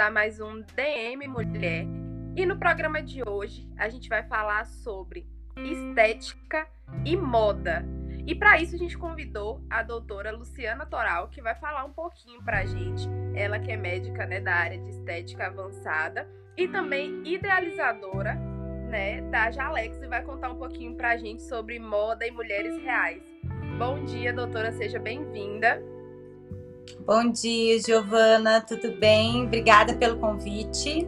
A mais um DM Mulher. E no programa de hoje a gente vai falar sobre estética e moda. E para isso a gente convidou a doutora Luciana Toral, que vai falar um pouquinho para a gente. Ela que é médica né, da área de estética avançada e também idealizadora né, da Jalex e vai contar um pouquinho para a gente sobre moda e mulheres reais. Bom dia, doutora, seja bem-vinda. Bom dia, Giovana, tudo bem? Obrigada pelo convite.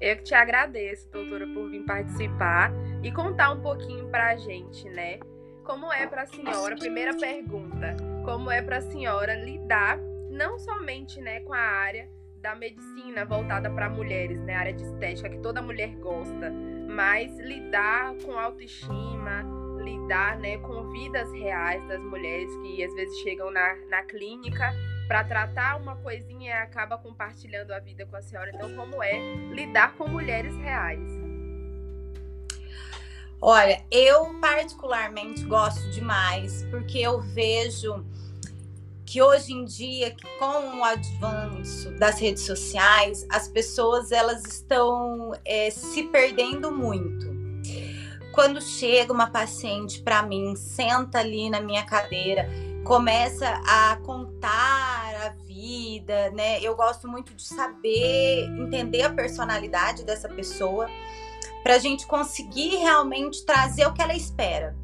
Eu que te agradeço, doutora, por vir participar e contar um pouquinho para a gente, né? Como é para a senhora, primeira pergunta, como é para a senhora lidar não somente né, com a área da medicina voltada para mulheres, né, área de estética que toda mulher gosta, mas lidar com autoestima, lidar né, com vidas reais das mulheres que às vezes chegam na, na clínica para tratar uma coisinha e acaba compartilhando a vida com a senhora. Então, como é lidar com mulheres reais? Olha, eu particularmente gosto demais, porque eu vejo que hoje em dia, com o avanço das redes sociais, as pessoas elas estão é, se perdendo muito. Quando chega uma paciente para mim, senta ali na minha cadeira, começa a contar a vida, né? Eu gosto muito de saber, entender a personalidade dessa pessoa, para a gente conseguir realmente trazer o que ela espera.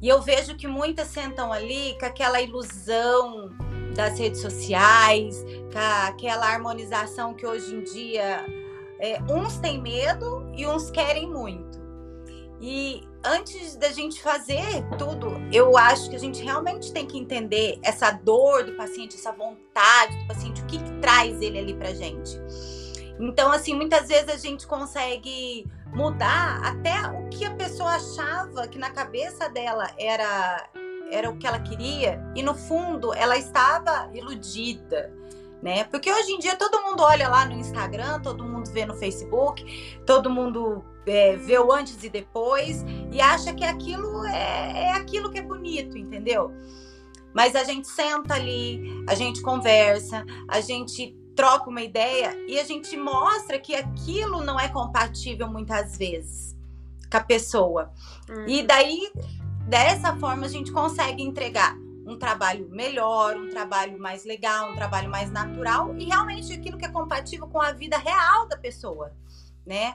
E eu vejo que muitas sentam ali com aquela ilusão das redes sociais, com aquela harmonização que hoje em dia é, uns têm medo e uns querem muito. E antes da gente fazer tudo, eu acho que a gente realmente tem que entender essa dor do paciente, essa vontade do paciente, o que, que traz ele ali pra gente. Então, assim, muitas vezes a gente consegue mudar até o que a pessoa achava que na cabeça dela era era o que ela queria e no fundo ela estava iludida, né? Porque hoje em dia todo mundo olha lá no Instagram, todo mundo vê no Facebook, todo mundo é, vê o antes e depois e acha que aquilo é, é aquilo que é bonito, entendeu? Mas a gente senta ali, a gente conversa, a gente troca uma ideia e a gente mostra que aquilo não é compatível muitas vezes com a pessoa. Hum. E daí, dessa forma, a gente consegue entregar um trabalho melhor, um trabalho mais legal, um trabalho mais natural e realmente aquilo que é compatível com a vida real da pessoa, né?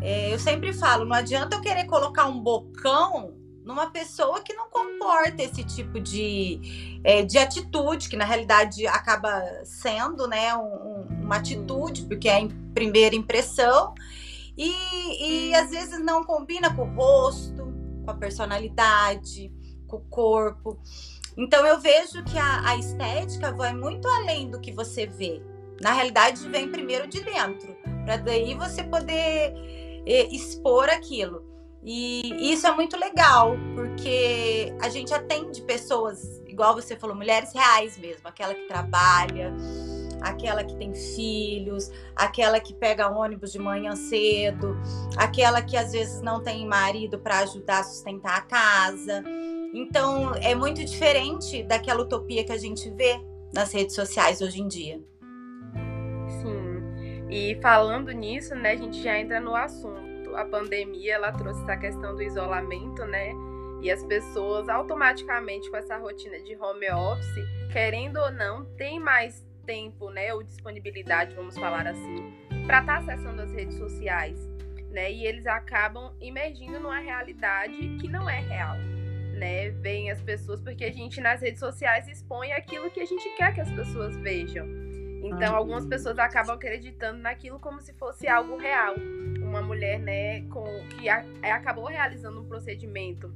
É, eu sempre falo, não adianta eu querer colocar um bocão numa pessoa que não comporta esse tipo de, é, de atitude, que na realidade acaba sendo né, um, uma atitude, porque é a primeira impressão, e, e às vezes não combina com o rosto, com a personalidade, com o corpo. Então eu vejo que a, a estética vai muito além do que você vê. Na realidade, vem primeiro de dentro, para daí você poder é, expor aquilo. E isso é muito legal, porque a gente atende pessoas, igual você falou, mulheres reais mesmo, aquela que trabalha, aquela que tem filhos, aquela que pega ônibus de manhã cedo, aquela que às vezes não tem marido para ajudar a sustentar a casa. Então, é muito diferente daquela utopia que a gente vê nas redes sociais hoje em dia. E falando nisso, né, a gente já entra no assunto a pandemia ela trouxe essa questão do isolamento, né? E as pessoas automaticamente com essa rotina de home office, querendo ou não, tem mais tempo, né, ou disponibilidade, vamos falar assim, para estar tá acessando as redes sociais, né? E eles acabam emergindo numa realidade que não é real, né? Vem as pessoas porque a gente nas redes sociais expõe aquilo que a gente quer que as pessoas vejam. Então, algumas pessoas acabam acreditando naquilo como se fosse algo real uma mulher, né, com, que a, é, acabou realizando um procedimento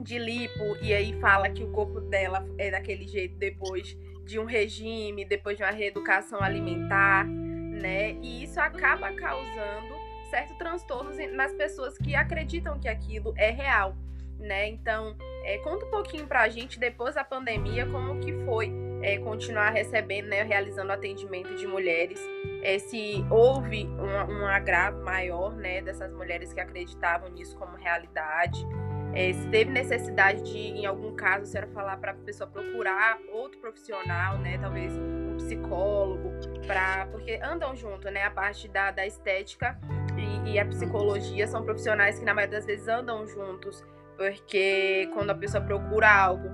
de lipo e aí fala que o corpo dela é daquele jeito depois de um regime, depois de uma reeducação alimentar, né? E isso acaba causando certos transtornos nas pessoas que acreditam que aquilo é real, né? Então, é, conta um pouquinho pra gente depois da pandemia como que foi é, continuar recebendo, né, realizando atendimento de mulheres, é, se houve um, um, agravo maior, né, dessas mulheres que acreditavam nisso como realidade, é, se teve necessidade de, em algum caso, a senhora falar para a pessoa procurar outro profissional, né, talvez um psicólogo, pra, porque andam junto, né? A parte da, da estética e, e a psicologia são profissionais que na maioria das vezes andam juntos, porque quando a pessoa procura algo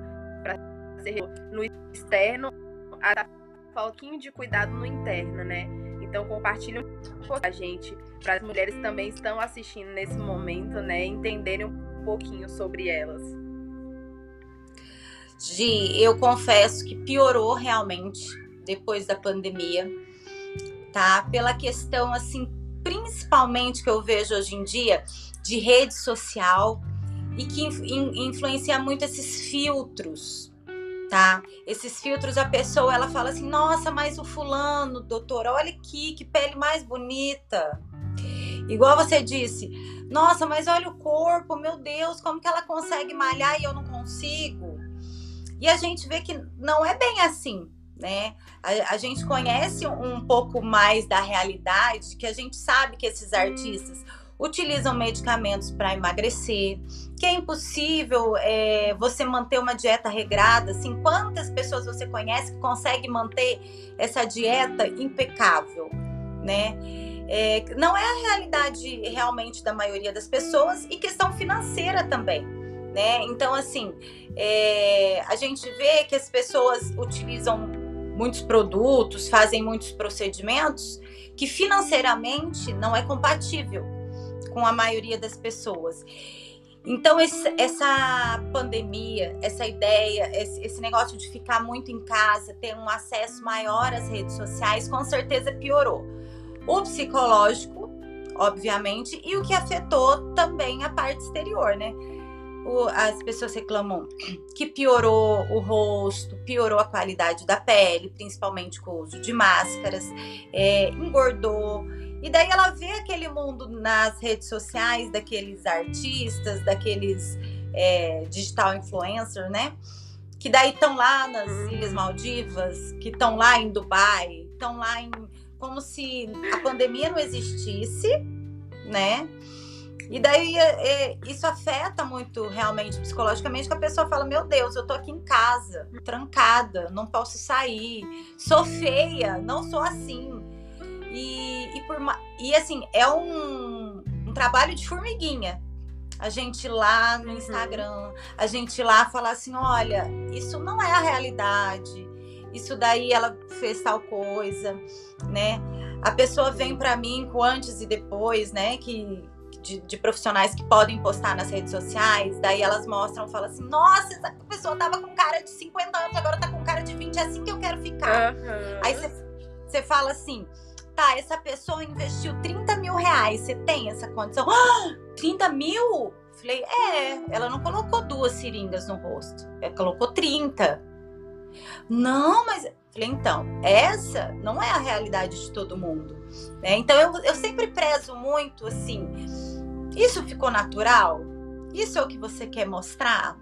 ser no externo, a pouquinho de cuidado no interno, né? Então compartilhe pouco a gente, para as mulheres que também estão assistindo nesse momento, né, entenderem um pouquinho sobre elas. Gi, eu confesso que piorou realmente depois da pandemia, tá? Pela questão assim, principalmente que eu vejo hoje em dia de rede social e que influencia muito esses filtros, tá? Esses filtros, a pessoa ela fala assim: nossa, mas o fulano, doutora, olha aqui, que pele mais bonita. Igual você disse, nossa, mas olha o corpo, meu Deus, como que ela consegue malhar e eu não consigo? E a gente vê que não é bem assim, né? A, a gente conhece um pouco mais da realidade, que a gente sabe que esses artistas utilizam medicamentos para emagrecer, que é impossível é, você manter uma dieta regrada. Assim, quantas pessoas você conhece que consegue manter essa dieta impecável, né? É, não é a realidade realmente da maioria das pessoas e questão financeira também, né? Então, assim, é, a gente vê que as pessoas utilizam muitos produtos, fazem muitos procedimentos que financeiramente não é compatível com a maioria das pessoas. Então, esse, essa pandemia, essa ideia, esse, esse, negócio de ficar muito em casa, ter um acesso maior às redes sociais, com certeza piorou. O psicológico, obviamente, e o que afetou também a parte exterior, né? O, as pessoas reclamam que piorou o rosto, piorou a qualidade da pele, principalmente com o uso de máscaras, é, engordou e daí ela vê aquele mundo nas redes sociais, daqueles artistas, daqueles é, digital influencer, né? Que daí estão lá nas. Ilhas Maldivas, que estão lá em Dubai, estão lá em. como se a pandemia não existisse, né? E daí é, é, isso afeta muito realmente psicologicamente, que a pessoa fala: Meu Deus, eu tô aqui em casa, trancada, não posso sair, sou feia, não sou assim. E, e, por, e assim, é um, um trabalho de formiguinha. A gente lá no uhum. Instagram, a gente lá falar assim: olha, isso não é a realidade, isso daí ela fez tal coisa, né? A pessoa vem para mim com antes e depois, né? Que, de, de, profissionais que podem postar nas redes sociais, daí elas mostram, falam assim: nossa, essa pessoa tava com cara de 50 anos, agora tá com cara de 20, é assim que eu quero ficar. Uhum. Aí você fala assim tá, essa pessoa investiu 30 mil reais, você tem essa condição? Ah, 30 mil? Falei, é, ela não colocou duas seringas no rosto, ela colocou 30. Não, mas. Falei, então, essa não é a realidade de todo mundo. Né? Então, eu, eu sempre prezo muito assim: isso ficou natural? Isso é o que você quer mostrar?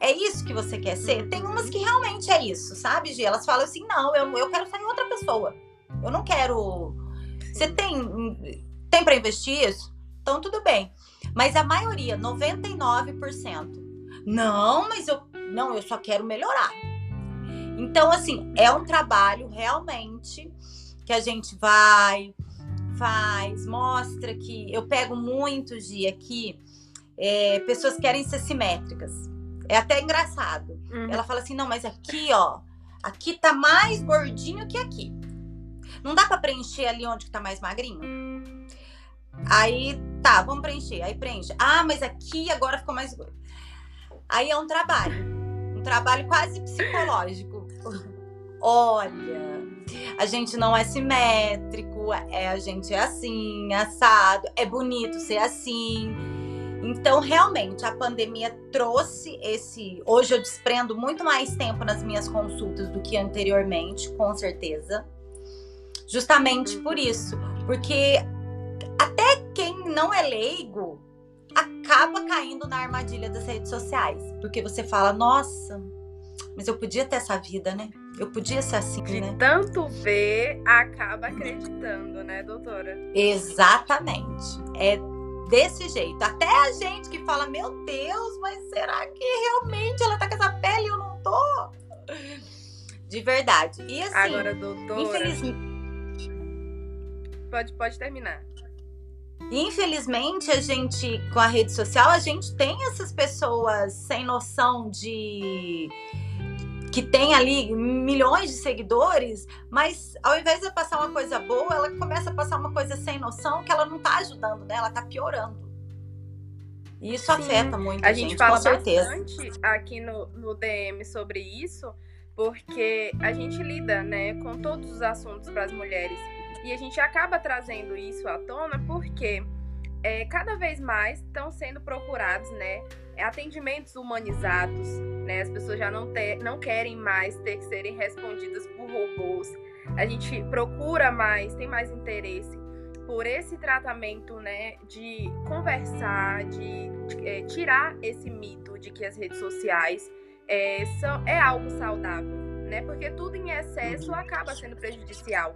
É isso que você quer ser? Tem umas que realmente é isso, sabe, Gi? Elas falam assim: não, eu, eu quero ser outra pessoa. Eu não quero. Você tem, tem para investir isso? Então tudo bem. Mas a maioria, 99%, não, mas eu não, eu só quero melhorar. Então assim, é um trabalho realmente que a gente vai faz, mostra que eu pego muito dia aqui, é, pessoas querem ser simétricas. É até engraçado. Uhum. Ela fala assim: não, mas aqui, ó, aqui tá mais gordinho que aqui. Não dá para preencher ali onde que tá mais magrinho? Aí, tá, vamos preencher. Aí preenche. Ah, mas aqui agora ficou mais gordo. Aí é um trabalho. Um trabalho quase psicológico. Olha, a gente não é simétrico, é, a gente é assim, assado, é bonito ser assim. Então, realmente, a pandemia trouxe esse. Hoje eu desprendo muito mais tempo nas minhas consultas do que anteriormente, com certeza. Justamente por isso, porque até quem não é leigo acaba caindo na armadilha das redes sociais, porque você fala, nossa, mas eu podia ter essa vida, né? Eu podia ser assim, De né? tanto ver, acaba acreditando, né, doutora? Exatamente. É desse jeito. Até a gente que fala, meu Deus, mas será que realmente ela tá com essa pele e eu não tô? De verdade. E assim. Agora, doutora. Infelizmente. Pode, pode terminar. Infelizmente, a gente, com a rede social, a gente tem essas pessoas sem noção de que tem ali milhões de seguidores, mas ao invés de passar uma coisa boa, ela começa a passar uma coisa sem noção que ela não está ajudando, né? Ela está piorando. E isso Sim. afeta muito a, gente, gente fala bastante aqui no, no DM sobre isso, porque a gente lida, né, com todos os assuntos para as mulheres e a gente acaba trazendo isso à tona porque é, cada vez mais estão sendo procurados, né, atendimentos humanizados, né? As pessoas já não, ter, não querem mais ter que serem respondidas por robôs. A gente procura mais, tem mais interesse por esse tratamento, né, de conversar, de, é, tirar esse mito de que as redes sociais é, são, é algo saudável, né? Porque tudo em excesso acaba sendo prejudicial.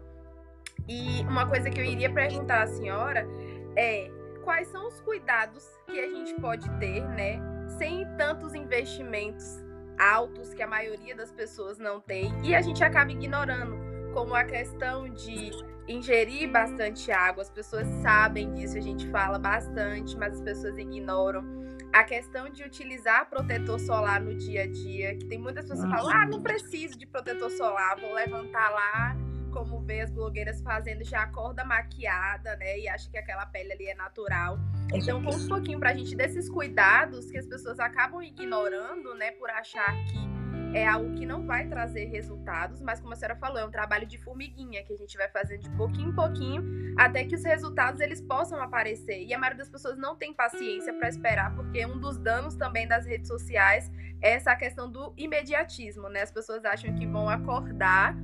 E uma coisa que eu iria perguntar à senhora é quais são os cuidados que a gente pode ter, né, sem tantos investimentos altos que a maioria das pessoas não tem e a gente acaba ignorando, como a questão de ingerir bastante água. As pessoas sabem disso, a gente fala bastante, mas as pessoas ignoram. A questão de utilizar protetor solar no dia a dia, que tem muitas pessoas que falam: "Ah, não preciso de protetor solar, vou levantar lá como vê as blogueiras fazendo, já acorda maquiada, né? E acha que aquela pele ali é natural. Então, conta um pouquinho pra gente desses cuidados que as pessoas acabam ignorando, né? Por achar que é algo que não vai trazer resultados, mas como a senhora falou, é um trabalho de formiguinha que a gente vai fazendo de pouquinho em pouquinho até que os resultados eles possam aparecer. E a maioria das pessoas não tem paciência para esperar, porque um dos danos também das redes sociais é essa questão do imediatismo, né? As pessoas acham que vão acordar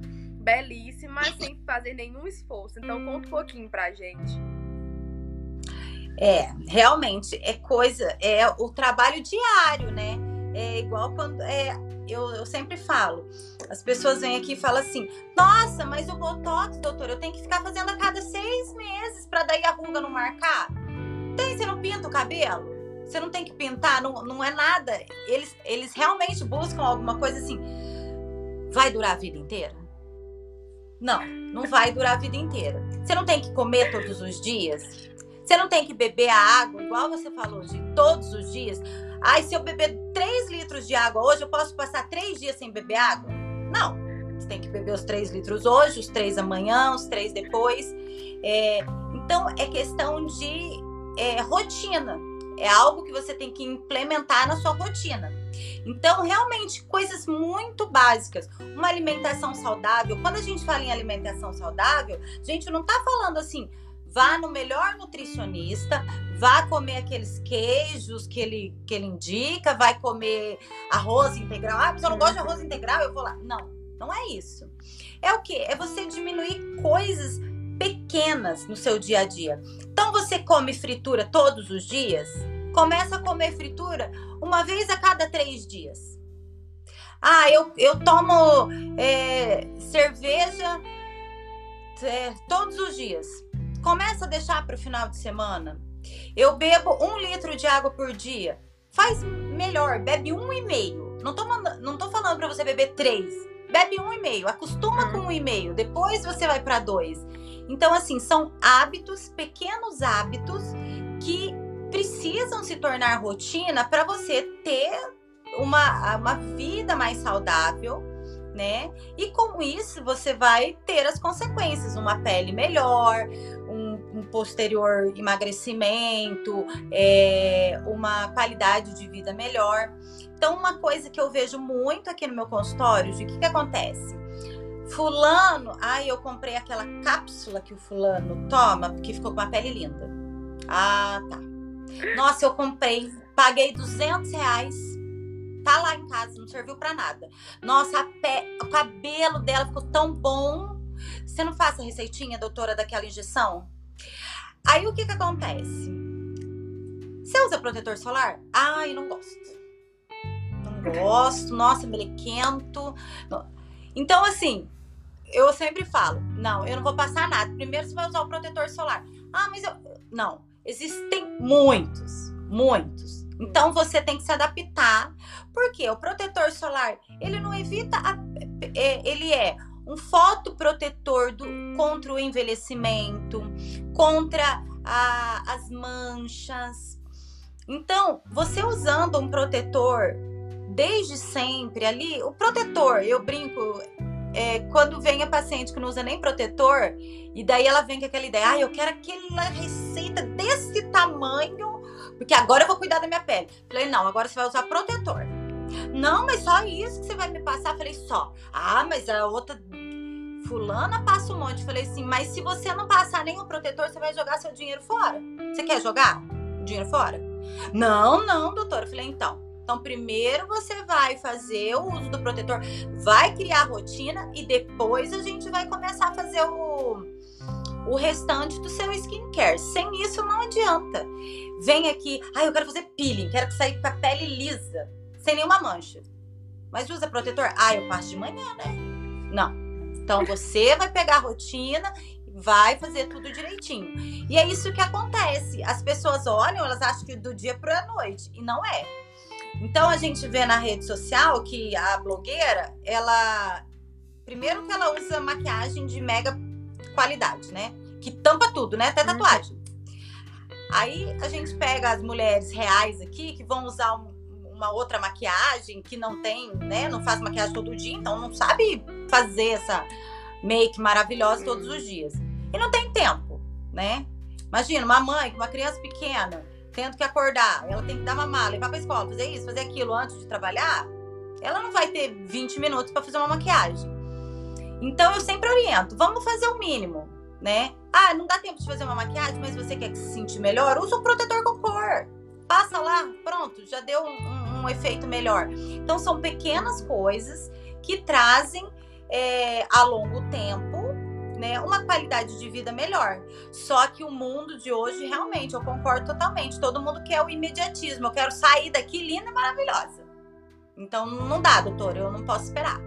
belíssima sem fazer nenhum esforço. Então conta um pouquinho pra gente. É, realmente é coisa, é o trabalho diário, né? É igual quando é, eu, eu sempre falo, as pessoas vêm aqui e falam assim: Nossa, mas o botox, doutor, eu tenho que ficar fazendo a cada seis meses para daí a ruga não marcar. Tem, você não pinta o cabelo? Você não tem que pintar, não, não é nada. Eles, eles realmente buscam alguma coisa assim. Vai durar a vida inteira? Não, não vai durar a vida inteira. Você não tem que comer todos os dias. Você não tem que beber a água, igual você falou, de todos os dias. Ai, se eu beber 3 litros de água hoje, eu posso passar 3 dias sem beber água? Não. Você tem que beber os 3 litros hoje, os 3 amanhã, os 3 depois. É, então, é questão de é, rotina. É algo que você tem que implementar na sua rotina. Então, realmente, coisas muito básicas. Uma alimentação saudável. Quando a gente fala em alimentação saudável, a gente não está falando assim, vá no melhor nutricionista, vá comer aqueles queijos que ele, que ele indica, vai comer arroz integral. Ah, mas eu não gosto de arroz integral, eu vou lá. Não, não é isso. É o que? É você diminuir coisas pequenas no seu dia a dia. Então, você come fritura todos os dias? Começa a comer fritura uma vez a cada três dias. Ah, eu, eu tomo é, cerveja é, todos os dias. Começa a deixar para o final de semana. Eu bebo um litro de água por dia. Faz melhor, bebe um e meio. Não tô, não tô falando para você beber três. Bebe um e meio. Acostuma com um e meio. Depois você vai para dois. Então, assim, são hábitos, pequenos hábitos que precisam se tornar rotina para você ter uma, uma vida mais saudável, né? E com isso você vai ter as consequências, uma pele melhor, um, um posterior emagrecimento, é, uma qualidade de vida melhor. Então, uma coisa que eu vejo muito aqui no meu consultório, de que, que acontece? Fulano, ai, eu comprei aquela cápsula que o fulano toma, porque ficou com a pele linda. Ah, tá. Nossa, eu comprei, paguei 200 reais. Tá lá em casa, não serviu para nada. Nossa, pé, o cabelo dela ficou tão bom. Você não faz a receitinha, doutora, daquela injeção? Aí o que que acontece? Você usa protetor solar? Ai, não gosto. Não gosto, nossa, melequento. Então, assim, eu sempre falo: não, eu não vou passar nada. Primeiro você vai usar o protetor solar. Ah, mas eu. Não. Existem muitos, muitos. Então você tem que se adaptar, porque o protetor solar, ele não evita a é, ele é um fotoprotetor do, contra o envelhecimento, contra a, as manchas. Então, você usando um protetor desde sempre ali, o protetor, eu brinco, é, quando vem a paciente que não usa nem protetor, e daí ela vem com aquela ideia, ah, eu quero aquela receita desse tamanho, porque agora eu vou cuidar da minha pele. Falei, não, agora você vai usar protetor. Não, mas só isso que você vai me passar? Falei, só. Ah, mas a outra fulana passa um monte. Falei assim, mas se você não passar nenhum protetor, você vai jogar seu dinheiro fora. Você quer jogar dinheiro fora? Não, não, doutora. Falei, então. Então, primeiro você vai fazer o uso do protetor, vai criar a rotina e depois a gente vai começar a fazer o, o restante do seu skincare. Sem isso, não adianta. Vem aqui, ah, eu quero fazer peeling, quero que saia com a pele lisa, sem nenhuma mancha. Mas usa protetor? Ah, eu passo de manhã, né? Não. Então você vai pegar a rotina vai fazer tudo direitinho. E é isso que acontece. As pessoas olham, elas acham que do dia para a noite, e não é. Então a gente vê na rede social que a blogueira, ela primeiro que ela usa maquiagem de mega qualidade, né? Que tampa tudo, né? Até uhum. tatuagem. Aí a gente pega as mulheres reais aqui que vão usar um, uma outra maquiagem que não tem, né? Não faz maquiagem todo dia, então não sabe fazer essa make maravilhosa todos os dias. E não tem tempo, né? Imagina uma mãe com uma criança pequena tendo que acordar, ela tem que dar uma mala, levar pra escola, fazer isso, fazer aquilo antes de trabalhar, ela não vai ter 20 minutos para fazer uma maquiagem. Então eu sempre oriento, vamos fazer o mínimo, né? Ah, não dá tempo de fazer uma maquiagem, mas você quer se sentir melhor? Usa um protetor com cor. Passa lá, pronto, já deu um, um, efeito melhor. Então são pequenas coisas que trazem é, a longo tempo né, uma qualidade de vida melhor. Só que o mundo de hoje, realmente, eu concordo totalmente. Todo mundo quer o imediatismo. Eu quero sair daqui linda e maravilhosa. Então não dá, doutor, eu não posso esperar.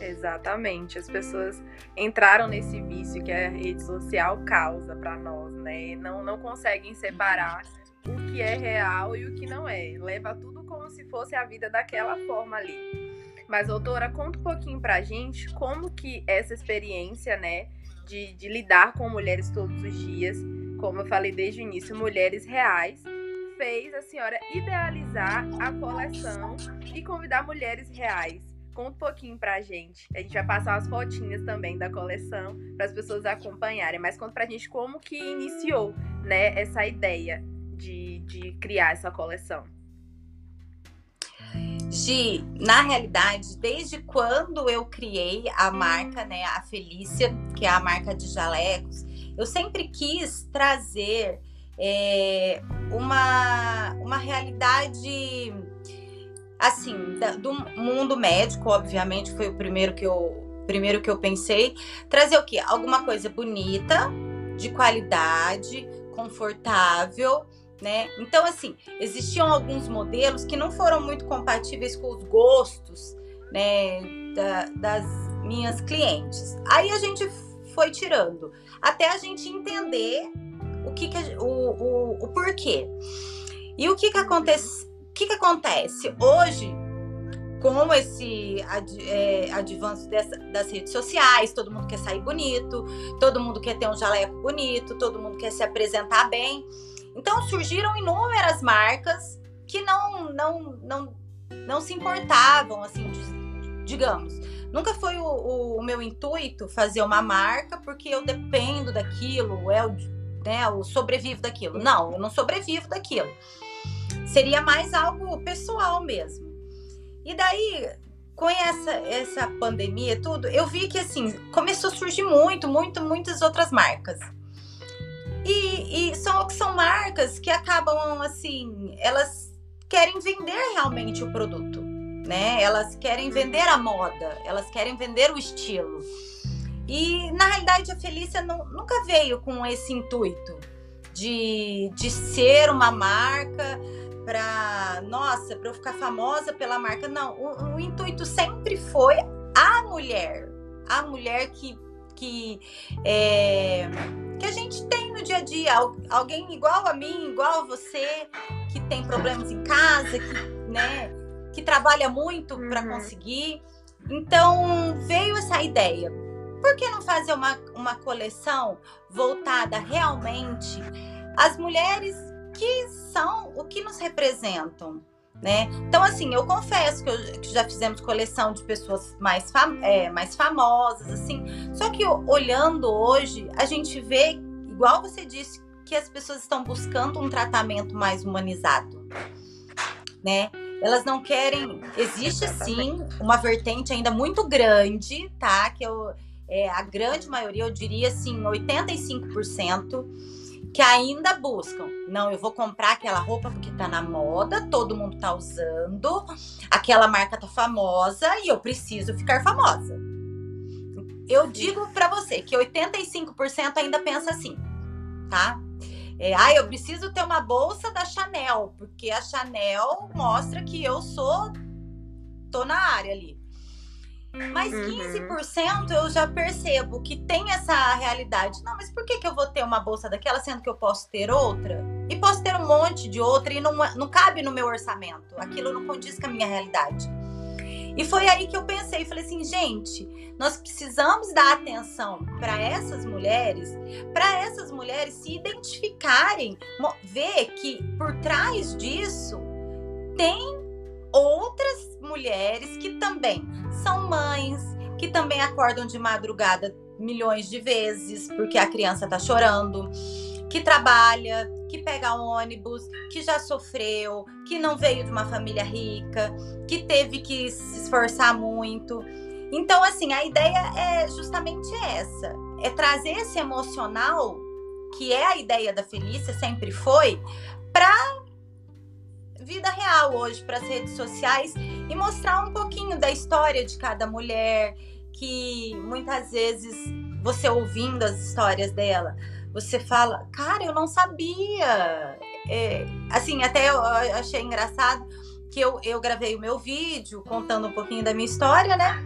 Exatamente. As pessoas entraram nesse vício que a rede social causa para nós, né? Não, não conseguem separar o que é real e o que não é. Leva tudo como se fosse a vida daquela forma ali. Mas, doutora, conta um pouquinho pra gente como que essa experiência, né, de, de lidar com mulheres todos os dias, como eu falei desde o início, mulheres reais, fez a senhora idealizar a coleção e convidar mulheres reais. Conta um pouquinho pra gente. A gente vai passar as fotinhas também da coleção para as pessoas acompanharem. Mas conta pra gente como que iniciou, né, essa ideia de, de criar essa coleção. Gi, na realidade, desde quando eu criei a marca, né, a Felícia, que é a marca de jalecos, eu sempre quis trazer é, uma, uma realidade assim da, do mundo médico, obviamente, foi o primeiro que eu primeiro que eu pensei, trazer o quê? Alguma coisa bonita, de qualidade, confortável né? Então, assim, existiam alguns modelos que não foram muito compatíveis com os gostos, né, da, das minhas clientes. Aí a gente foi tirando, até a gente entender o que, que o, o, o porquê. E o que que acontece? O que, que acontece hoje com esse é, advanço dessa, das redes sociais, todo mundo quer sair bonito, todo mundo quer ter um jaleco bonito, todo mundo quer se apresentar bem. Então surgiram inúmeras marcas que não não não, não se importavam assim, digamos. Nunca foi o, o, o meu intuito fazer uma marca porque eu dependo daquilo, é o, né, eu sobrevivo daquilo. Não, eu não sobrevivo daquilo. Seria mais algo pessoal mesmo. E daí, com essa, essa pandemia tudo, eu vi que assim, começou a surgir muito, muito, muitas outras marcas. E, e são, são marcas que acabam assim, elas querem vender realmente o produto, né? Elas querem vender a moda, elas querem vender o estilo. E na realidade a Felícia não, nunca veio com esse intuito de, de ser uma marca para, nossa, para eu ficar famosa pela marca. Não, o, o intuito sempre foi a mulher, a mulher que que, é, que a gente tem no dia a dia. Alguém igual a mim, igual a você, que tem problemas em casa, que, né, que trabalha muito uhum. para conseguir. Então veio essa ideia. Por que não fazer uma, uma coleção voltada realmente às mulheres que são o que nos representam? Né? Então, assim, eu confesso que, eu, que já fizemos coleção de pessoas mais, fam é, mais famosas, assim. Só que olhando hoje, a gente vê, igual você disse, que as pessoas estão buscando um tratamento mais humanizado, né? Elas não querem. Existe sim uma vertente ainda muito grande, tá? Que eu, é, a grande maioria, eu diria assim, 85%, que ainda buscam. Não, eu vou comprar aquela roupa porque tá na moda, todo mundo tá usando, aquela marca tá famosa e eu preciso ficar famosa. Eu digo para você que 85% ainda pensa assim, tá? É, ah, eu preciso ter uma bolsa da Chanel, porque a Chanel mostra que eu sou. tô na área ali. Mas 15% uhum. eu já percebo que tem essa realidade. Não, mas por que, que eu vou ter uma bolsa daquela, sendo que eu posso ter outra? E posso ter um monte de outra e não, não cabe no meu orçamento. Aquilo não condiz com a minha realidade. E foi aí que eu pensei, falei assim, gente, nós precisamos dar atenção para essas mulheres, para essas mulheres se identificarem, ver que por trás disso tem outras mulheres que também são mães, que também acordam de madrugada milhões de vezes porque a criança está chorando, que trabalha, que pega ônibus, que já sofreu, que não veio de uma família rica, que teve que se esforçar muito. Então, assim, a ideia é justamente essa: é trazer esse emocional, que é a ideia da Felícia, sempre foi, para vida real hoje, para as redes sociais e mostrar um pouquinho da história de cada mulher, que muitas vezes você ouvindo as histórias dela, você fala, cara, eu não sabia. É, assim, até eu achei engraçado que eu, eu gravei o meu vídeo contando um pouquinho da minha história, né?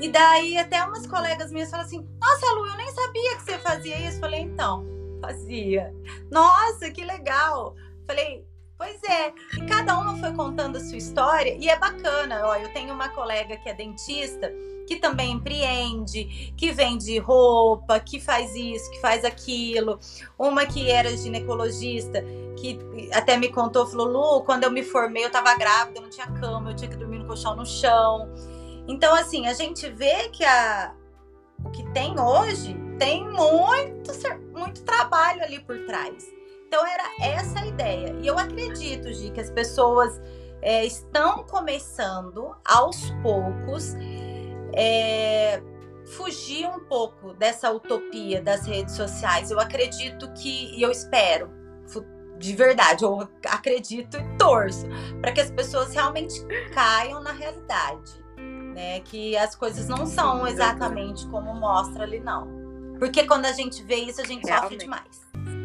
E daí até umas colegas minhas falam assim: Nossa, Lu, eu nem sabia que você fazia isso. Falei, então, fazia. Nossa, que legal. Falei, pois é. Cada uma foi contando a sua história e é bacana. Ó, eu tenho uma colega que é dentista que também empreende, que vende roupa, que faz isso, que faz aquilo. Uma que era ginecologista, que até me contou, falou: Lu, quando eu me formei, eu estava grávida, eu não tinha cama, eu tinha que dormir no colchão no chão. Então, assim, a gente vê que a, o que tem hoje tem muito, muito trabalho ali por trás. Então, era essa a ideia. E eu acredito, Gi, que as pessoas é, estão começando aos poucos é, fugir um pouco dessa utopia das redes sociais. Eu acredito que, e eu espero, de verdade, eu acredito e torço para que as pessoas realmente caiam na realidade, né? Que as coisas não são exatamente como mostra ali, não. Porque quando a gente vê isso, a gente realmente. sofre demais.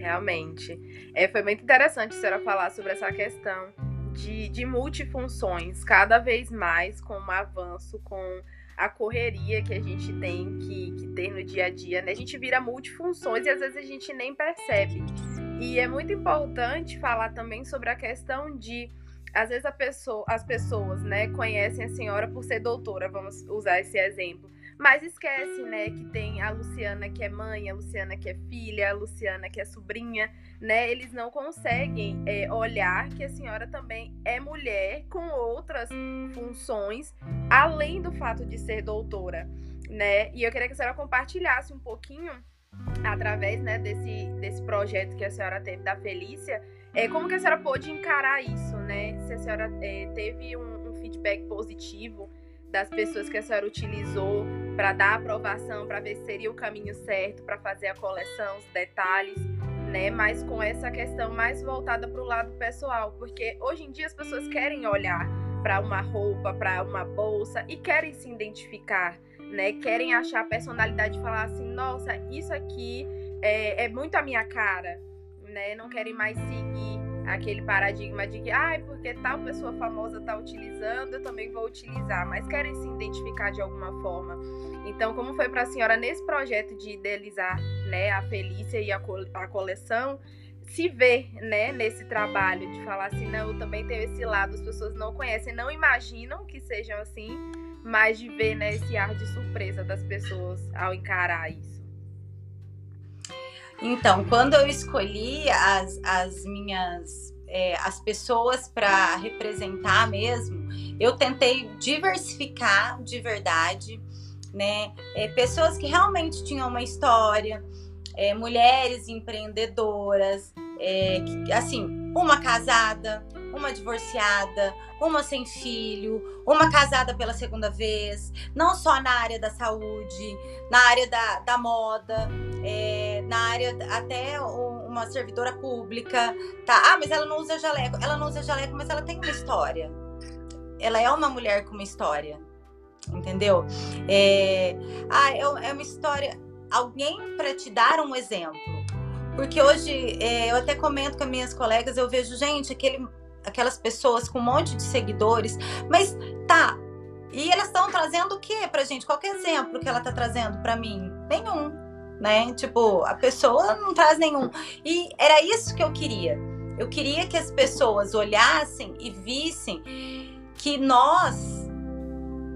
Realmente. É, foi muito interessante a senhora falar sobre essa questão de, de multifunções, cada vez mais com o avanço, com a correria que a gente tem que, que ter no dia a dia, né? A gente vira multifunções e às vezes a gente nem percebe. E é muito importante falar também sobre a questão de às vezes pessoa, as pessoas, né, conhecem a senhora por ser doutora, vamos usar esse exemplo. Mas esquece, né, que tem a Luciana que é mãe, a Luciana que é filha, a Luciana que é sobrinha, né? Eles não conseguem é, olhar que a senhora também é mulher com outras funções, além do fato de ser doutora, né? E eu queria que a senhora compartilhasse um pouquinho através, né, desse, desse projeto que a senhora teve da Felícia, é, como que a senhora pôde encarar isso, né? Se a senhora é, teve um, um feedback positivo das pessoas que a senhora utilizou para dar aprovação, para ver se seria o caminho certo para fazer a coleção, os detalhes, né? Mas com essa questão mais voltada para o lado pessoal, porque hoje em dia as pessoas querem olhar para uma roupa, para uma bolsa e querem se identificar, né? Querem achar a personalidade e falar assim, nossa, isso aqui é, é muito a minha cara, né? Não querem mais seguir aquele paradigma de que, ah, porque tal pessoa famosa está utilizando, eu também vou utilizar, mas querem se identificar de alguma forma. Então, como foi para a senhora nesse projeto de idealizar né, a Felícia e a, co a coleção, se ver, né, nesse trabalho de falar assim, não, eu também tenho esse lado, as pessoas não conhecem, não imaginam que sejam assim, mas de ver, né, esse ar de surpresa das pessoas ao encarar isso. Então, quando eu escolhi as, as minhas é, as pessoas para representar mesmo, eu tentei diversificar de verdade, né? É, pessoas que realmente tinham uma história, é, mulheres empreendedoras, é, que, assim, uma casada, uma divorciada, uma sem filho, uma casada pela segunda vez, não só na área da saúde, na área da, da moda, é, na área até uma servidora pública, tá? Ah, mas ela não usa jaleco. Ela não usa jaleco, mas ela tem uma história. Ela é uma mulher com uma história, entendeu? É, ah, é, é uma história. Alguém para te dar um exemplo. Porque hoje é, eu até comento com as minhas colegas, eu vejo, gente, aquele, aquelas pessoas com um monte de seguidores, mas tá. E elas estão trazendo o que pra gente? Qual é o exemplo que ela tá trazendo para mim? Nenhum, né? Tipo, a pessoa não traz nenhum. E era isso que eu queria. Eu queria que as pessoas olhassem e vissem que nós,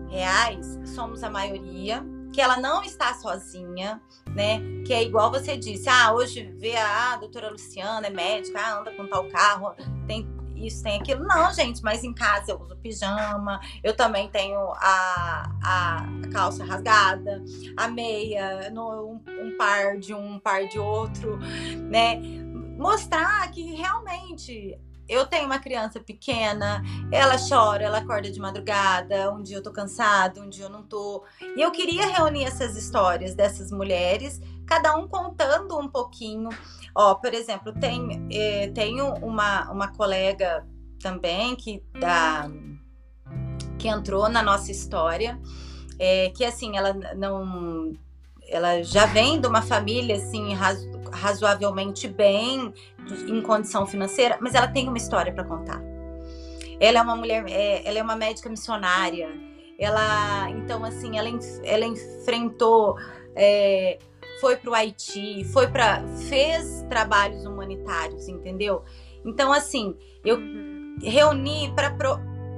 reais, somos a maioria, que ela não está sozinha, né? Que é igual você disse, ah, hoje vê a, a doutora Luciana, é médica, ah, anda com tal carro, tem isso, tem aquilo. Não, gente, mas em casa eu uso pijama, eu também tenho a, a calça rasgada, a meia, no, um, um par de um, par de outro, né? Mostrar que realmente eu tenho uma criança pequena, ela chora, ela acorda de madrugada, um dia eu tô cansado, um dia eu não tô. E eu queria reunir essas histórias dessas mulheres, cada um contando um pouquinho. Ó, por exemplo, tem, eh, tenho uma, uma colega também que, da, que entrou na nossa história, é, que assim, ela não. Ela já vem de uma família assim, razo, razoavelmente bem, em condição financeira, mas ela tem uma história para contar. Ela é uma mulher, é, ela é uma médica missionária. Ela, então, assim, ela, ela enfrentou é, foi para o Haiti, foi para fez trabalhos humanitários, entendeu? Então assim, eu uhum. reuni para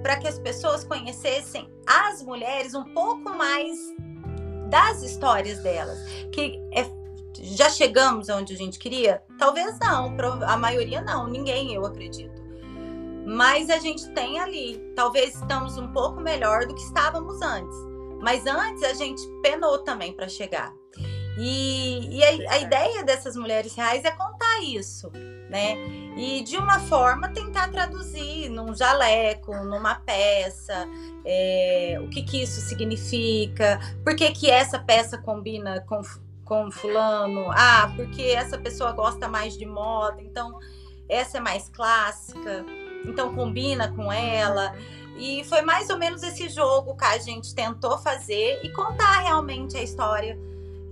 para que as pessoas conhecessem as mulheres um pouco mais das histórias delas, que é, já chegamos onde a gente queria? Talvez não, a maioria não, ninguém, eu acredito. Mas a gente tem ali, talvez estamos um pouco melhor do que estávamos antes. Mas antes a gente penou também para chegar. E, e a, a, ideia dessas mulheres reais é contar isso, né? E de uma forma tentar traduzir num jaleco, numa peça, é, o que, que isso significa, por que, que essa peça combina com, com fulano, ah, porque essa pessoa gosta mais de moda, então essa é mais clássica, então combina com ela. E foi mais ou menos esse jogo que a gente tentou fazer e contar realmente a história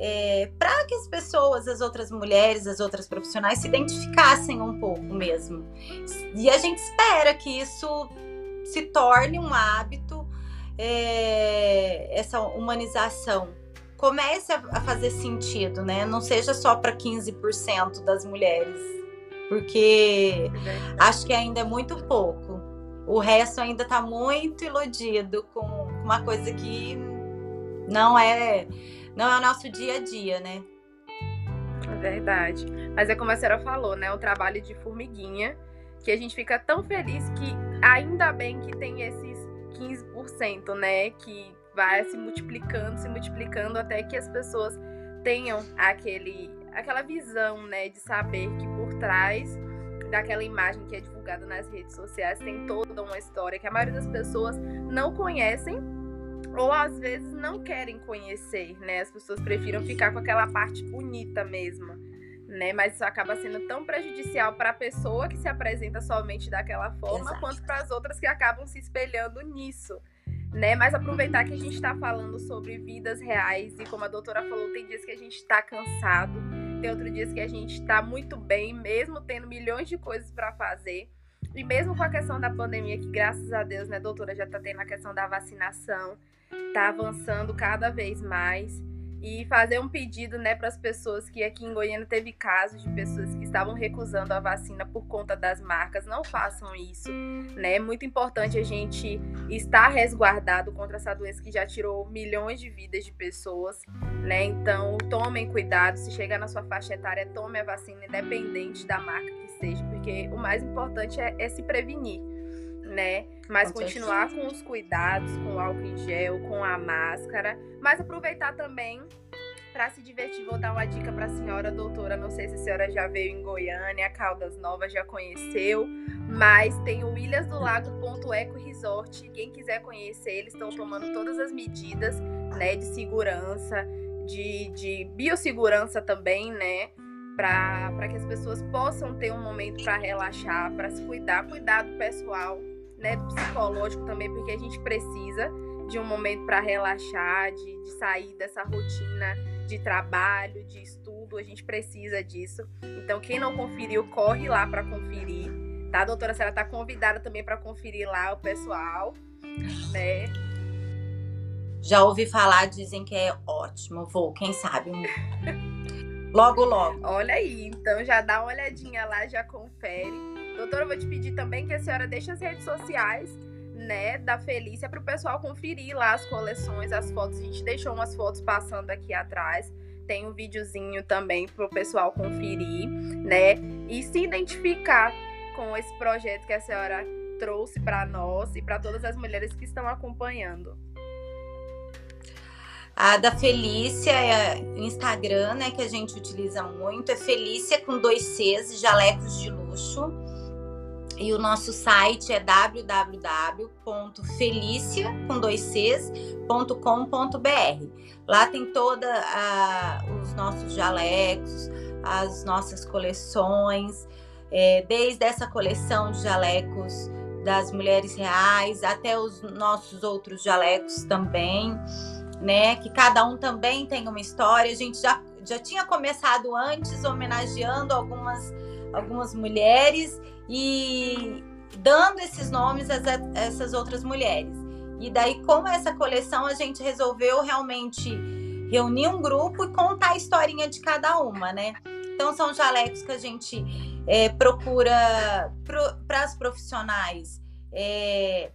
é, para que as pessoas, as outras mulheres, as outras profissionais se identificassem um pouco mesmo. E a gente espera que isso se torne um hábito, é, essa humanização comece a, a, fazer sentido, né? Não seja só para 15% das mulheres, porque acho que ainda é muito pouco. O resto ainda está muito iludido com uma coisa que não é não é o nosso dia a dia, né? É verdade. Mas é como a senhora falou, né? O trabalho de formiguinha, que a gente fica tão feliz que ainda bem que tem esses 15%, né? Que vai se multiplicando, se multiplicando até que as pessoas tenham aquele, aquela visão, né? De saber que por trás daquela imagem que é divulgada nas redes sociais tem toda uma história que a maioria das pessoas não conhecem ou às vezes não querem conhecer, né? As pessoas prefiram ficar com aquela parte bonita mesmo, né? Mas isso acaba sendo tão prejudicial para a pessoa que se apresenta somente daquela forma, Exato. quanto para as outras que acabam se espelhando nisso. Né? Mas aproveitar que a gente está falando sobre vidas reais e como a doutora falou, tem dias que a gente está cansado, tem outros dias que a gente está muito bem, mesmo tendo milhões de coisas para fazer. E mesmo com a questão da pandemia, que graças a Deus, né, doutora, já está tendo a questão da vacinação, está avançando cada vez mais. e fazer um pedido, né, para as pessoas que aqui em Goiânia teve casos de pessoas que estavam recusando a vacina por conta das marcas. Não façam isso, né? É muito importante a gente estar resguardado contra essa doença que já tirou milhões de vidas de pessoas, né? Então, tomem cuidado. Se chegar na sua faixa etária, tome a vacina, independente da marca que seja, porque o mais importante é, é se prevenir né? Mas com continuar certeza. com os cuidados, com o álcool em gel, com a máscara, mas aproveitar também para se divertir. Vou dar uma dica para a senhora doutora, não sei se a senhora já veio em Goiânia, Caldas Novas já conheceu, mas tem o Ilhas do Lago Ponto Eco Resort. Quem quiser conhecer, eles estão tomando todas as medidas, né, de segurança, de, de biossegurança também, né? Para que as pessoas possam ter um momento para relaxar, para se cuidar, cuidado pessoal, né, psicológico também, porque a gente precisa de um momento para relaxar, de, de sair dessa rotina de trabalho, de estudo, a gente precisa disso. Então, quem não conferiu, corre lá para conferir, tá? A doutora Sara tá convidada também para conferir lá o pessoal, né? Já ouvi falar, dizem que é ótimo. Vou, quem sabe. logo, logo. Olha aí, então já dá uma olhadinha lá, já confere. Doutora, eu vou te pedir também que a senhora deixe as redes sociais, né, da Felícia para o pessoal conferir lá as coleções, as fotos. A gente deixou umas fotos passando aqui atrás. Tem um videozinho também para o pessoal conferir, né, e se identificar com esse projeto que a senhora trouxe para nós e para todas as mulheres que estão acompanhando. A da Felícia é Instagram, né, que a gente utiliza muito, é Felícia com dois Cs, jalecos de luxo. E o nosso site é www.felicia.com.br. Lá tem toda os nossos jalecos, as nossas coleções, é, desde essa coleção de jalecos das mulheres reais até os nossos outros jalecos também, né? Que cada um também tem uma história. A gente já, já tinha começado antes homenageando algumas, algumas mulheres e dando esses nomes a essas outras mulheres. E daí, com essa coleção, a gente resolveu realmente reunir um grupo e contar a historinha de cada uma, né? Então, são jalecos que a gente é, procura para as profissionais. É,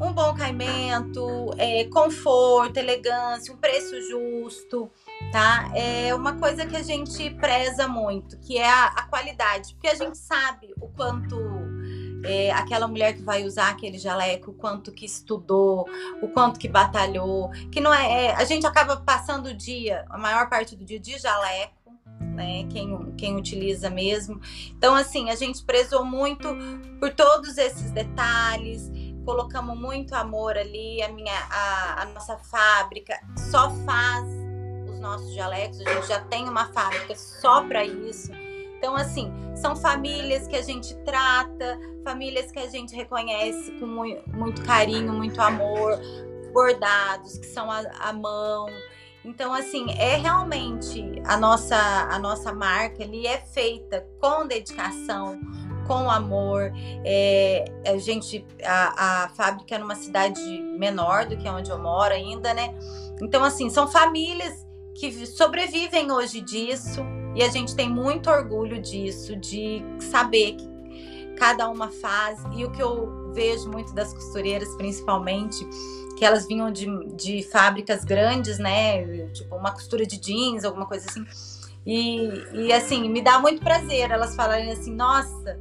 um bom caimento, é, conforto, elegância, um preço justo, tá? É uma coisa que a gente preza muito, que é a, a qualidade, porque a gente sabe o quanto é, aquela mulher que vai usar aquele jaleco, o quanto que estudou, o quanto que batalhou, que não é, é, a gente acaba passando o dia, a maior parte do dia de jaleco, né? Quem, quem utiliza mesmo. Então, assim, a gente prezou muito por todos esses detalhes colocamos muito amor ali, a minha a, a nossa fábrica só faz os nossos jalecos, a gente já tem uma fábrica só para isso. Então, assim, são famílias que a gente trata, famílias que a gente reconhece com muito, carinho, muito amor, bordados que são a, mão. Então, assim, é realmente a nossa, a nossa marca ali é feita com dedicação, com amor. É, a gente, a, a fábrica é numa cidade menor do que onde eu moro ainda, né? Então, assim, são famílias que sobrevivem hoje disso e a gente tem muito orgulho disso, de saber que cada uma faz. E o que eu vejo muito das costureiras, principalmente, que elas vinham de, de fábricas grandes, né? Tipo, uma costura de jeans, alguma coisa assim. E, e assim, me dá muito prazer elas falarem assim, nossa,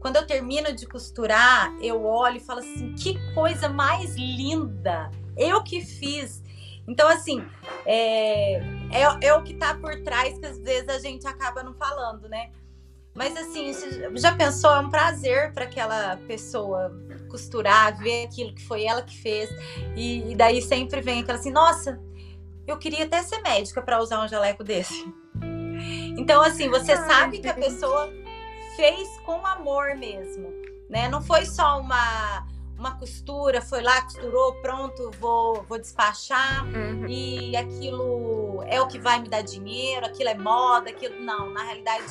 quando eu termino de costurar, eu olho e falo assim: que coisa mais linda! Eu que fiz. Então, assim, é, é, é o que está por trás que às vezes a gente acaba não falando, né? Mas assim, já pensou? É um prazer para aquela pessoa costurar, ver aquilo que foi ela que fez. E, e daí sempre vem aquela assim: nossa, eu queria até ser médica para usar um jaleco desse. Então, assim, você sabe que a pessoa fez com amor mesmo, né? Não foi só uma uma costura, foi lá, costurou, pronto, vou, vou despachar uhum. e aquilo é o que vai me dar dinheiro, aquilo é moda, aquilo não, na realidade,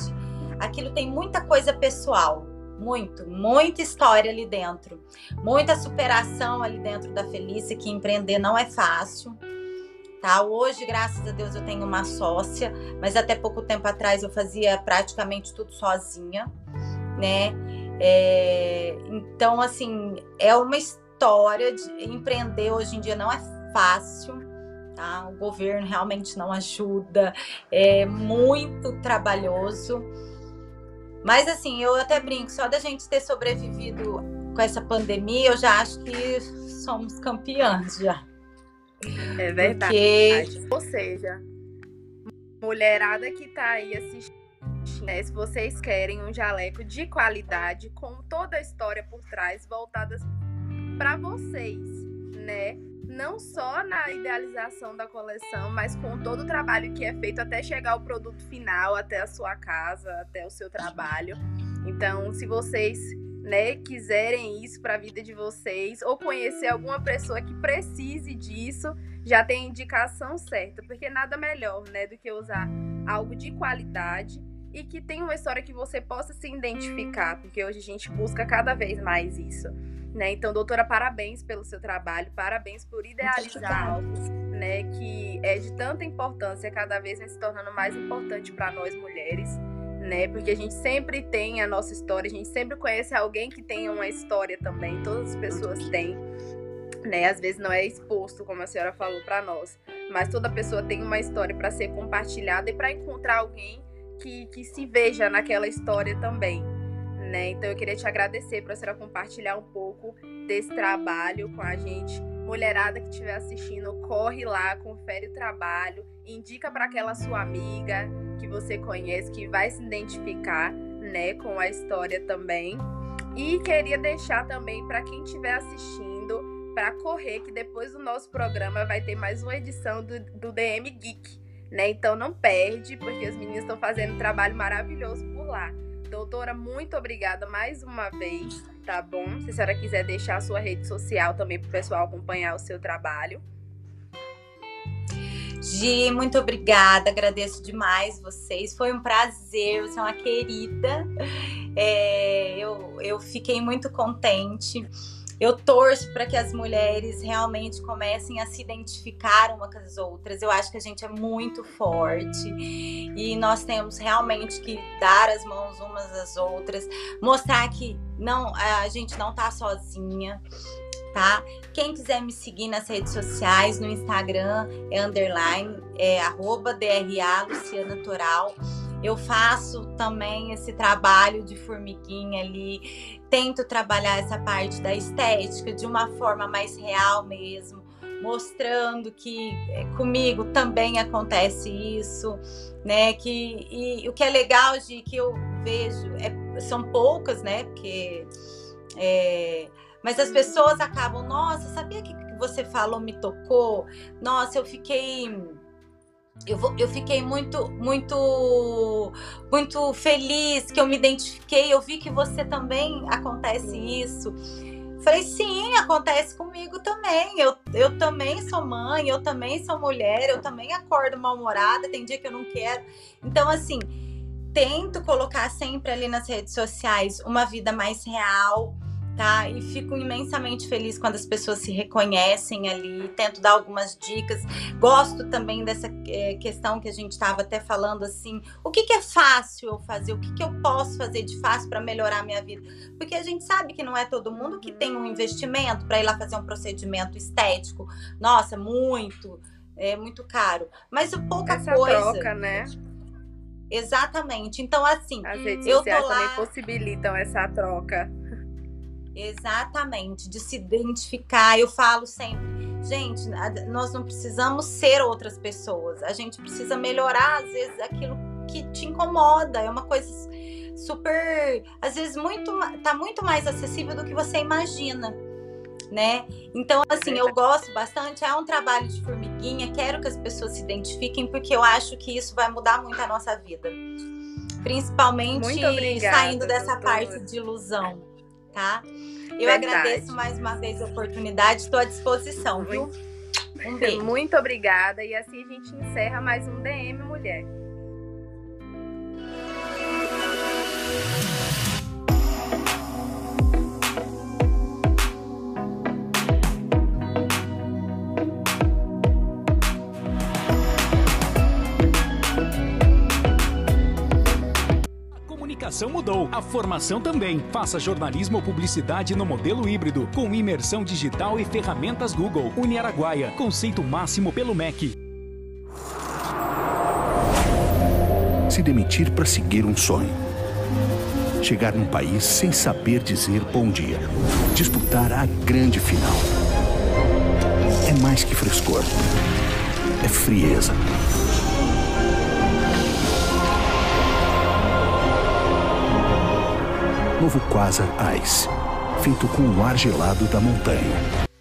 aquilo tem muita coisa pessoal, muito, muita história ali dentro, muita superação ali dentro da Felícia, que empreender não é fácil. Tá? Hoje, graças a Deus, eu tenho uma sócia, mas até pouco tempo atrás eu fazia praticamente tudo sozinha, né? É, então, assim, é uma história de empreender hoje em dia não é fácil, tá? O governo realmente não ajuda, é muito trabalhoso. Mas assim, eu até brinco, só da gente ter sobrevivido com essa pandemia, eu já acho que somos campeãs já. É verdade. Porque... Ou seja, mulherada que tá aí assistindo, né, se vocês querem um jaleco de qualidade, com toda a história por trás, voltadas para vocês, né? Não só na idealização da coleção, mas com todo o trabalho que é feito até chegar ao produto final, até a sua casa, até o seu trabalho. Então, se vocês né, quiserem isso para a vida de vocês ou conhecer alguma pessoa que precise disso, já tem a indicação certa, porque nada melhor, né, do que usar algo de qualidade e que tenha uma história que você possa se identificar, porque hoje a gente busca cada vez mais isso, né? Então, doutora, parabéns pelo seu trabalho, parabéns por idealizar algo, né, que é de tanta importância, cada vez vem se tornando mais importante para nós mulheres né? Porque a gente sempre tem a nossa história, a gente sempre conhece alguém que tem uma história também, todas as pessoas têm, né? Às vezes não é exposto, como a senhora falou para nós, mas toda pessoa tem uma história para ser compartilhada e para encontrar alguém que, que se veja naquela história também. Né? Então eu queria te agradecer para senhora compartilhar um pouco desse trabalho com a gente. Mulherada que estiver assistindo, corre lá, confere o trabalho, indica para aquela sua amiga, que você conhece, que vai se identificar, né, com a história também. E queria deixar também para quem estiver assistindo para correr que depois do nosso programa vai ter mais uma edição do, do DM Geek, né? Então não perde, porque as meninas estão fazendo um trabalho maravilhoso por lá. Doutora, muito obrigada mais uma vez, tá bom? Se a senhora quiser deixar a sua rede social também para o pessoal acompanhar o seu trabalho. Gi, muito obrigada, agradeço demais vocês. Foi um prazer, você é uma querida. É, eu, eu fiquei muito contente. Eu torço para que as mulheres realmente comecem a se identificar uma com as outras. Eu acho que a gente é muito forte e nós temos realmente que dar as mãos umas às outras, mostrar que não a gente não está sozinha tá? Quem quiser me seguir nas redes sociais, no Instagram é underline, é arroba DRA Luciana Toral. Eu faço também esse trabalho de formiguinha ali, tento trabalhar essa parte da estética de uma forma mais real mesmo, mostrando que é, comigo também acontece isso, né? Que e, o que é legal de que eu vejo é, são poucas, né? Porque é, mas as pessoas acabam, nossa, sabia que você falou me tocou? Nossa, eu fiquei eu, eu fiquei muito, muito, muito feliz que eu me identifiquei. Eu vi que você também acontece isso. Falei, sim, acontece comigo também. Eu, eu também sou mãe, eu também sou mulher, eu também acordo mal-humorada, tem dia que eu não quero. Então, assim, tento colocar sempre ali nas redes sociais uma vida mais real, tá? E fico imensamente feliz quando as pessoas se reconhecem ali, tento dar algumas dicas. Gosto também dessa é, questão que a gente estava até falando assim, o que, que é fácil eu fazer, o que, que eu posso fazer de fácil para melhorar a minha vida? Porque a gente sabe que não é todo mundo que tem um investimento para ir lá fazer um procedimento estético. Nossa, muito, é muito caro. Mas pouca Essa coisa. Troca, né? Exatamente. Então, assim, as redes eu sociais tô lá... também possibilitam essa troca. Exatamente, de se identificar. Eu falo sempre, gente, nós não precisamos ser outras pessoas. A gente precisa melhorar, às vezes, aquilo que te incomoda. É uma coisa super, às vezes, muito, tá muito mais acessível do que você imagina. Né? Então, assim, eu gosto bastante. É um trabalho de formiguinha. Quero que as pessoas se identifiquem, porque eu acho que isso vai mudar muito a nossa vida. Principalmente obrigada, saindo dessa doutora. parte de ilusão tá? Eu Verdade. agradeço mais uma vez a oportunidade, estou à disposição, viu? Um beijo. Muito obrigada. E assim a gente encerra mais um DM Mulher. Educação mudou, a formação também. Faça jornalismo ou publicidade no modelo híbrido, com imersão digital e ferramentas Google. Uniaraguaia, conceito máximo pelo MEC. Se demitir para seguir um sonho. Chegar num país sem saber dizer bom dia. Disputar a grande final. É mais que frescor. É frieza. Novo Quasar Ice. Feito com o ar gelado da montanha